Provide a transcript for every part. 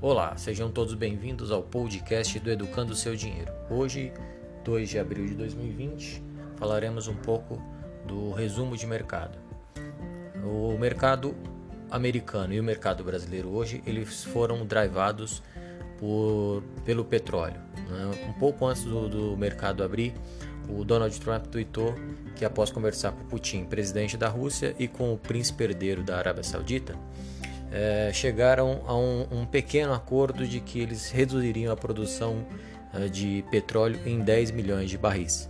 Olá, sejam todos bem-vindos ao podcast do Educando o Seu Dinheiro. Hoje, 2 de abril de 2020, falaremos um pouco do resumo de mercado. O mercado americano e o mercado brasileiro hoje, eles foram drivados por, pelo petróleo. Né? Um pouco antes do, do mercado abrir, o Donald Trump tweetou que após conversar com Putin, presidente da Rússia, e com o príncipe herdeiro da Arábia Saudita, é, chegaram a um, um, pequeno acordo de que eles reduziriam a produção é, de petróleo em 10 milhões de barris.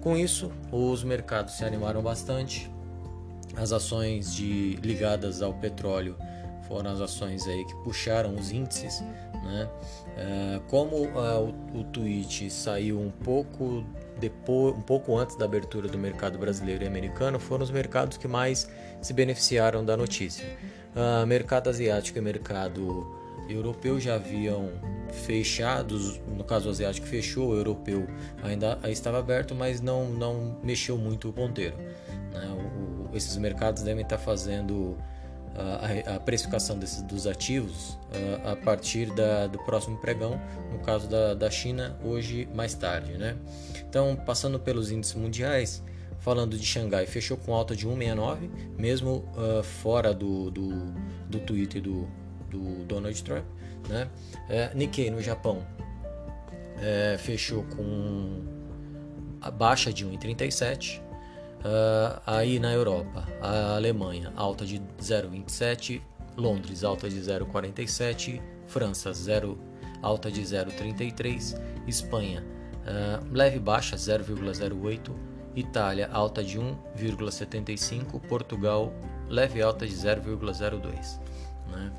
Com isso, os mercados se animaram bastante. As ações de, ligadas ao petróleo foram as ações aí que puxaram os índices. Né? É, como o, o tweet saiu um pouco depois, um pouco antes da abertura do mercado brasileiro e americano, foram os mercados que mais se beneficiaram da notícia. Uh, mercado asiático e mercado europeu já haviam fechados, no caso asiático fechou, o europeu ainda estava aberto, mas não, não mexeu muito o ponteiro. Né? O, esses mercados devem estar fazendo a, a precificação desses, dos ativos a, a partir da, do próximo pregão, no caso da, da China, hoje mais tarde. Né? Então, passando pelos índices mundiais, falando de Xangai, fechou com alta de 1,69, mesmo uh, fora do, do, do Twitter do, do Donald Trump. Né? É, Nikkei no Japão é, fechou com a baixa de 1,37. Uh, aí na Europa, a Alemanha alta de 0,27, Londres alta de 0,47, França 0, alta de 0,33, Espanha uh, leve baixa 0,08, Itália alta de 1,75, Portugal leve alta de 0,02. Né?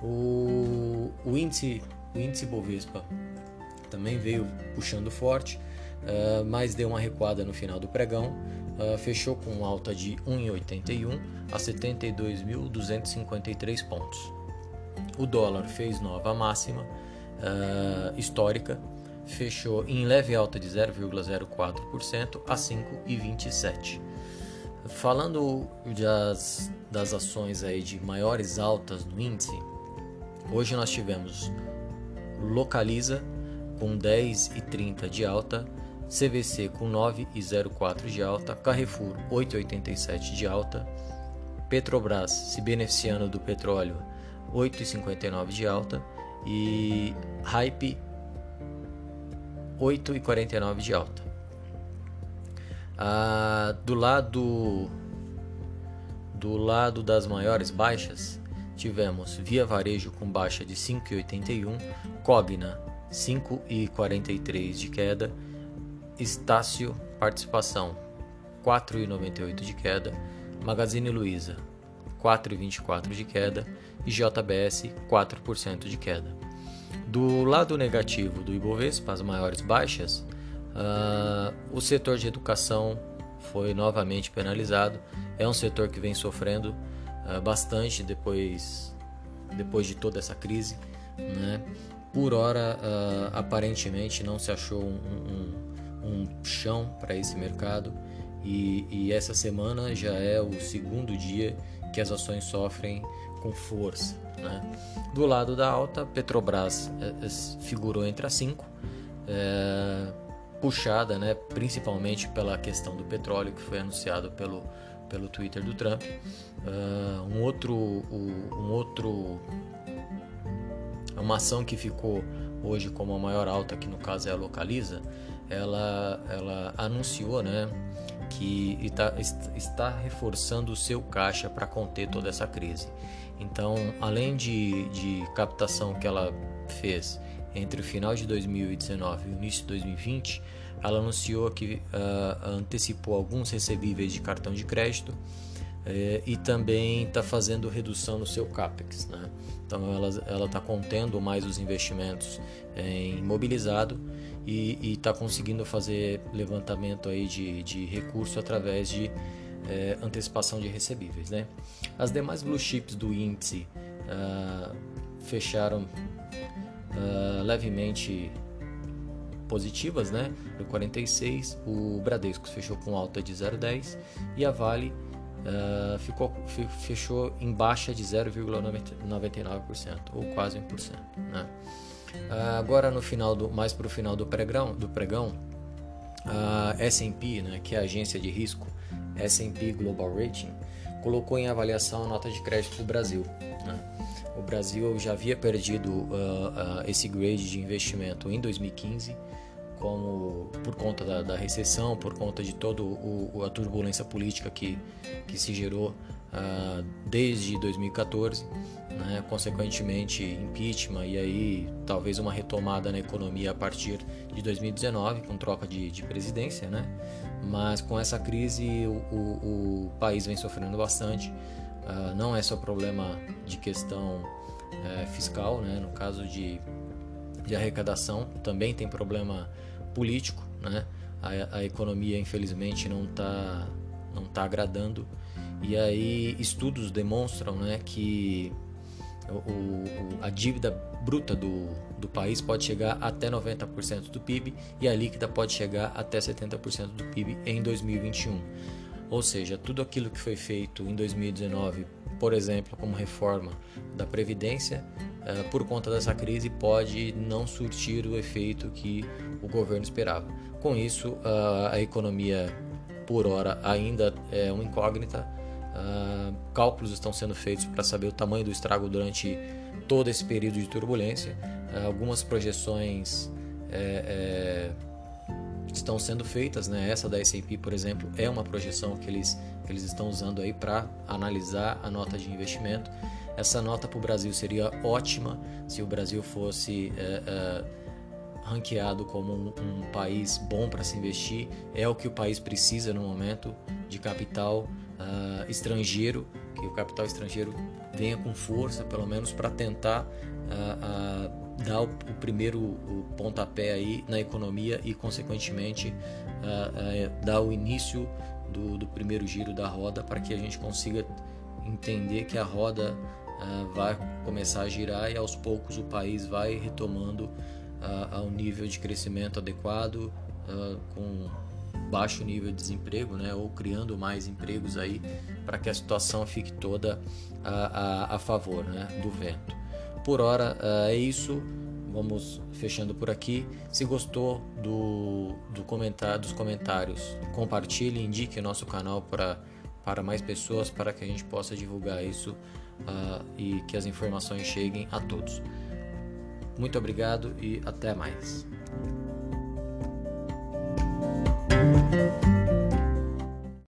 O, o, índice, o índice Bovespa também veio puxando forte, uh, mas deu uma recuada no final do pregão uh, fechou com alta de 1,81 a 72.253 pontos. O dólar fez nova máxima uh, histórica, fechou em leve alta de 0,04% a 5,27. Falando das, das ações aí de maiores altas no índice, hoje nós tivemos Localiza com 10,30 de alta, CVC com 9,04 de alta, Carrefour 8,87 de alta, Petrobras se beneficiando do petróleo 8,59 de alta e Hype 8,49 de alta. Ah, do lado do lado das maiores baixas, tivemos Via Varejo com baixa de 5,81, Cogna 5,43 de queda Estácio Participação 4,98 de queda, Magazine Luiza 4,24 de queda e JBS 4% de queda. Do lado negativo do Ibovespa, as maiores baixas, uh, o setor de educação foi novamente penalizado. É um setor que vem sofrendo uh, bastante depois, depois de toda essa crise. Né? Por hora, uh, aparentemente, não se achou um, um um chão para esse mercado e, e, essa semana já é o segundo dia que as ações sofrem com força. Né? Do lado da alta, Petrobras é, é, figurou entre as cinco, é, puxada né, principalmente pela questão do petróleo que foi anunciado pelo, pelo Twitter do Trump. Uh, um outro, um outro, uma ação que ficou hoje como a maior alta, que no caso é a Localiza, ela, ela anunciou né, que está, está reforçando o seu caixa para conter toda essa crise. Então, além de, de captação que ela fez entre o final de 2019 e o início de 2020, ela anunciou que uh, antecipou alguns recebíveis de cartão de crédito uh, e também está fazendo redução no seu capex. Né? Então, ela está contendo mais os investimentos em imobilizado e está conseguindo fazer levantamento aí de, de recurso através de é, antecipação de recebíveis. Né? As demais blue chips do índice uh, fecharam uh, levemente positivas, né? No 46, o Bradesco fechou com alta de 0,10 e a Vale uh, ficou, fechou em baixa de 0,99% ou quase 1%. Né? Uh, agora no final do mais para o final do pregão, do pregão a S&P, né, que é a agência de risco S&P Global Rating, colocou em avaliação a nota de crédito do Brasil. Né? O Brasil já havia perdido uh, uh, esse grade de investimento em 2015 como por conta da, da recessão, por conta de toda a turbulência política que, que se gerou uh, desde 2014, né? consequentemente impeachment e aí talvez uma retomada na economia a partir de 2019 com troca de, de presidência, né? mas com essa crise o, o, o país vem sofrendo bastante. Uh, não é só problema de questão uh, fiscal, né? no caso de, de arrecadação, também tem problema político, né? A, a economia infelizmente não está não tá agradando e aí estudos demonstram, né, que o, o, a dívida bruta do, do país pode chegar até 90% do PIB e a líquida pode chegar até 70% do PIB em 2021. Ou seja, tudo aquilo que foi feito em 2019, por exemplo, como reforma da Previdência, por conta dessa crise, pode não surtir o efeito que o governo esperava. Com isso, a economia por hora ainda é uma incógnita. cálculos estão sendo feitos para saber o tamanho do estrago durante todo esse período de turbulência. algumas projeções é, é, estão sendo feitas, né? Essa da S&P, por exemplo, é uma projeção que eles, que eles estão usando aí para analisar a nota de investimento. Essa nota para o Brasil seria ótima se o Brasil fosse é, é, ranqueado como um, um país bom para se investir. É o que o país precisa no momento de capital uh, estrangeiro, que o capital estrangeiro venha com força, pelo menos para tentar uh, uh, dar o, primeiro pontapé aí na economia e, consequentemente, dar o início do, do primeiro giro da roda para que a gente consiga entender que a roda vai começar a girar e aos poucos o país vai retomando a, um nível de crescimento adequado, com baixo nível de desemprego, né, ou criando mais empregos aí para que a situação fique toda a, a, a favor né, do vento. Por hora é isso. Vamos fechando por aqui. Se gostou do, do comentário, dos comentários, compartilhe, indique nosso canal para, para mais pessoas para que a gente possa divulgar isso uh, e que as informações cheguem a todos. Muito obrigado e até mais.